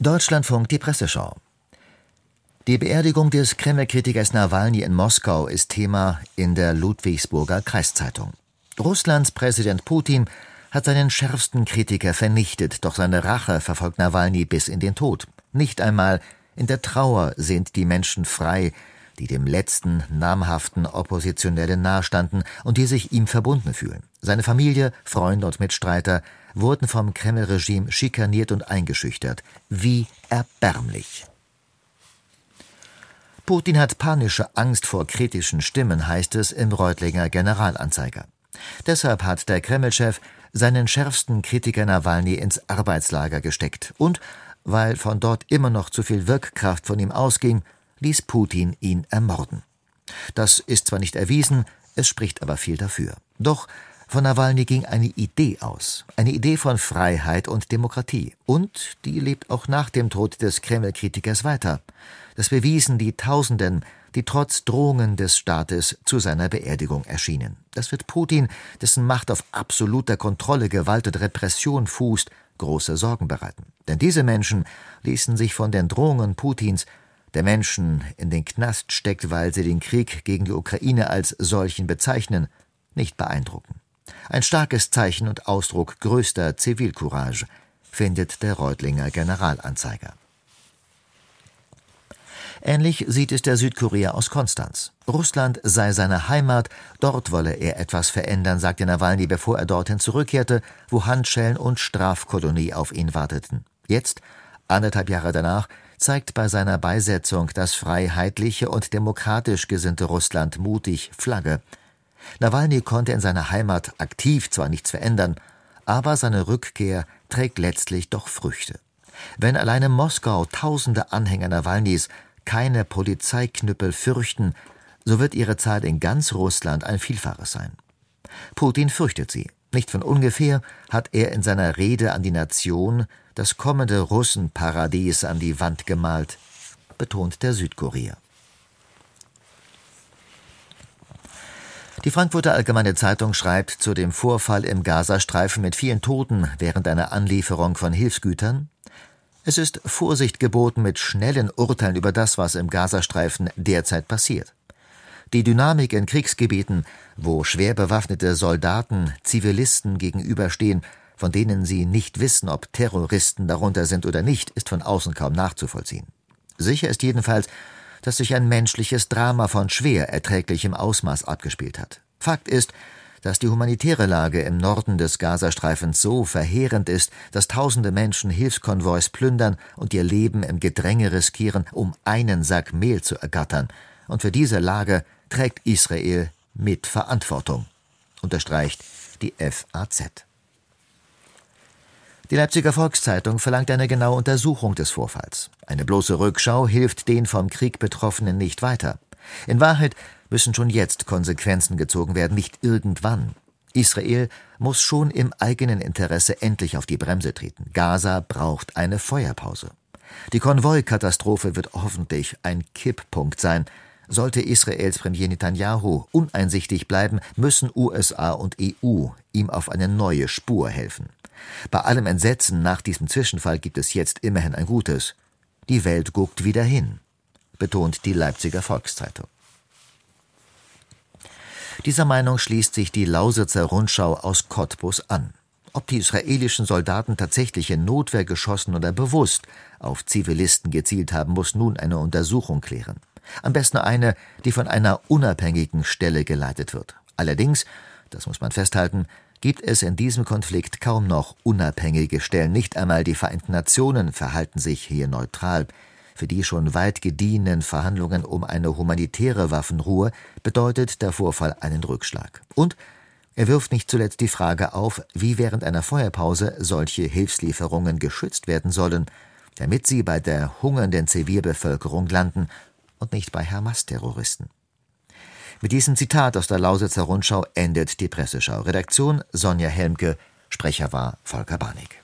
Deutschlandfunk die Presseschau. Die Beerdigung des Kreml-Kritikers Nawalny in Moskau ist Thema in der Ludwigsburger Kreiszeitung. Russlands Präsident Putin hat seinen schärfsten Kritiker vernichtet, doch seine Rache verfolgt Nawalny bis in den Tod. Nicht einmal in der Trauer sind die Menschen frei, die dem letzten namhaften Oppositionellen nahestanden und die sich ihm verbunden fühlen. Seine Familie, Freunde und Mitstreiter wurden vom Kreml-Regime schikaniert und eingeschüchtert. Wie erbärmlich. Putin hat panische Angst vor kritischen Stimmen, heißt es im Reutlinger Generalanzeiger. Deshalb hat der Kreml-Chef seinen schärfsten Kritiker Nawalny ins Arbeitslager gesteckt und, weil von dort immer noch zu viel Wirkkraft von ihm ausging, ließ Putin ihn ermorden. Das ist zwar nicht erwiesen, es spricht aber viel dafür. Doch von Nawalny ging eine Idee aus, eine Idee von Freiheit und Demokratie. Und die lebt auch nach dem Tod des Kreml-Kritikers weiter. Das bewiesen die Tausenden, die trotz Drohungen des Staates zu seiner Beerdigung erschienen. Das wird Putin, dessen Macht auf absoluter Kontrolle, Gewalt und Repression fußt, große Sorgen bereiten. Denn diese Menschen ließen sich von den Drohungen Putins der Menschen in den Knast steckt, weil sie den Krieg gegen die Ukraine als solchen bezeichnen, nicht beeindrucken. Ein starkes Zeichen und Ausdruck größter Zivilcourage, findet der Reutlinger Generalanzeiger. Ähnlich sieht es der Südkorea aus Konstanz. Russland sei seine Heimat, dort wolle er etwas verändern, sagte Nawalny, bevor er dorthin zurückkehrte, wo Handschellen und Strafkolonie auf ihn warteten. Jetzt, anderthalb Jahre danach, zeigt bei seiner Beisetzung das freiheitliche und demokratisch gesinnte Russland mutig Flagge. Nawalny konnte in seiner Heimat aktiv zwar nichts verändern, aber seine Rückkehr trägt letztlich doch Früchte. Wenn allein in Moskau tausende Anhänger Nawalnys keine Polizeiknüppel fürchten, so wird ihre Zahl in ganz Russland ein Vielfaches sein. Putin fürchtet sie. Nicht von ungefähr hat er in seiner Rede an die Nation das kommende Russenparadies an die Wand gemalt, betont der Südkorea. Die Frankfurter Allgemeine Zeitung schreibt zu dem Vorfall im Gazastreifen mit vielen Toten während einer Anlieferung von Hilfsgütern. Es ist Vorsicht geboten mit schnellen Urteilen über das, was im Gazastreifen derzeit passiert. Die Dynamik in Kriegsgebieten, wo schwer bewaffnete Soldaten Zivilisten gegenüberstehen, von denen sie nicht wissen, ob Terroristen darunter sind oder nicht, ist von außen kaum nachzuvollziehen. Sicher ist jedenfalls, dass sich ein menschliches Drama von schwer erträglichem Ausmaß abgespielt hat. Fakt ist, dass die humanitäre Lage im Norden des Gazastreifens so verheerend ist, dass tausende Menschen Hilfskonvois plündern und ihr Leben im Gedränge riskieren, um einen Sack Mehl zu ergattern. Und für diese Lage trägt Israel mit Verantwortung, unterstreicht die FAZ. Die Leipziger Volkszeitung verlangt eine genaue Untersuchung des Vorfalls. Eine bloße Rückschau hilft den vom Krieg Betroffenen nicht weiter. In Wahrheit müssen schon jetzt Konsequenzen gezogen werden, nicht irgendwann. Israel muss schon im eigenen Interesse endlich auf die Bremse treten. Gaza braucht eine Feuerpause. Die Konvoikatastrophe wird hoffentlich ein Kipppunkt sein. Sollte Israels Premier Netanyahu uneinsichtig bleiben, müssen USA und EU ihm auf eine neue Spur helfen. Bei allem Entsetzen nach diesem Zwischenfall gibt es jetzt immerhin ein Gutes. Die Welt guckt wieder hin, betont die Leipziger Volkszeitung. Dieser Meinung schließt sich die Lausitzer Rundschau aus Cottbus an. Ob die israelischen Soldaten tatsächlich in Notwehr geschossen oder bewusst auf Zivilisten gezielt haben, muss nun eine Untersuchung klären. Am besten eine, die von einer unabhängigen Stelle geleitet wird. Allerdings, das muss man festhalten, gibt es in diesem Konflikt kaum noch unabhängige Stellen. Nicht einmal die Vereinten Nationen verhalten sich hier neutral. Für die schon weit gediehenen Verhandlungen um eine humanitäre Waffenruhe bedeutet der Vorfall einen Rückschlag. Und er wirft nicht zuletzt die Frage auf, wie während einer Feuerpause solche Hilfslieferungen geschützt werden sollen, damit sie bei der hungernden Zivilbevölkerung landen und nicht bei Hamas-Terroristen. Mit diesem Zitat aus der Lausitzer Rundschau endet die Presseschau. Redaktion Sonja Helmke, Sprecher war Volker Barnig.